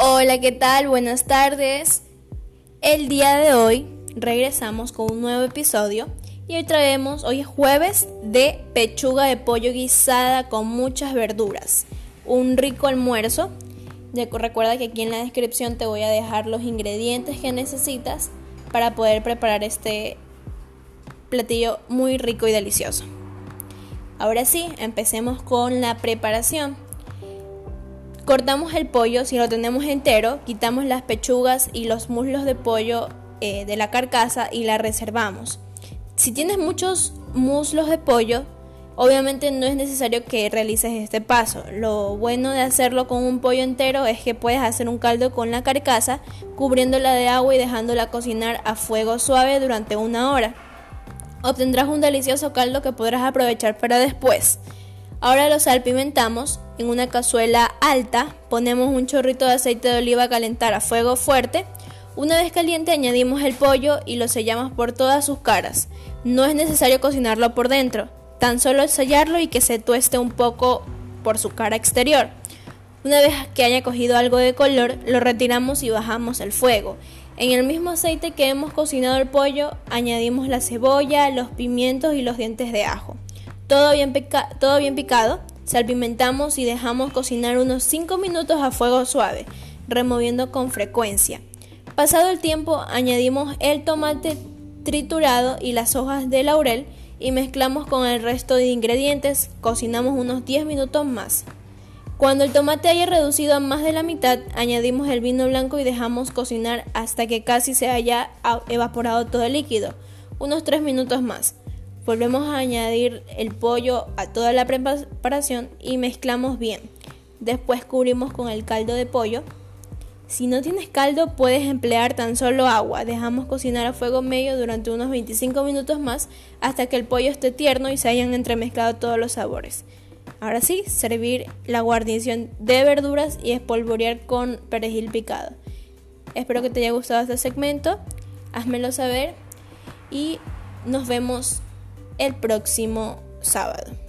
Hola, ¿qué tal? Buenas tardes. El día de hoy regresamos con un nuevo episodio y hoy traemos, hoy es jueves de pechuga de pollo guisada con muchas verduras. Un rico almuerzo. Recuerda que aquí en la descripción te voy a dejar los ingredientes que necesitas para poder preparar este platillo muy rico y delicioso. Ahora sí, empecemos con la preparación. Cortamos el pollo, si lo tenemos entero, quitamos las pechugas y los muslos de pollo eh, de la carcasa y la reservamos. Si tienes muchos muslos de pollo, obviamente no es necesario que realices este paso. Lo bueno de hacerlo con un pollo entero es que puedes hacer un caldo con la carcasa, cubriéndola de agua y dejándola cocinar a fuego suave durante una hora. Obtendrás un delicioso caldo que podrás aprovechar para después. Ahora lo salpimentamos. En una cazuela alta ponemos un chorrito de aceite de oliva a calentar a fuego fuerte. Una vez caliente añadimos el pollo y lo sellamos por todas sus caras. No es necesario cocinarlo por dentro, tan solo sellarlo y que se tueste un poco por su cara exterior. Una vez que haya cogido algo de color, lo retiramos y bajamos el fuego. En el mismo aceite que hemos cocinado el pollo, añadimos la cebolla, los pimientos y los dientes de ajo. Todo bien, picado, salpimentamos y dejamos cocinar unos 5 minutos a fuego suave, removiendo con frecuencia. Pasado el tiempo, añadimos el tomate triturado y las hojas de laurel y mezclamos con el resto de ingredientes, cocinamos unos 10 minutos más. Cuando el tomate haya reducido a más de la mitad, añadimos el vino blanco y dejamos cocinar hasta que casi se haya evaporado todo el líquido, unos 3 minutos más. Volvemos a añadir el pollo a toda la preparación y mezclamos bien. Después cubrimos con el caldo de pollo. Si no tienes caldo puedes emplear tan solo agua. Dejamos cocinar a fuego medio durante unos 25 minutos más hasta que el pollo esté tierno y se hayan entremezclado todos los sabores. Ahora sí, servir la guarnición de verduras y espolvorear con perejil picado. Espero que te haya gustado este segmento. Házmelo saber y nos vemos el próximo sábado.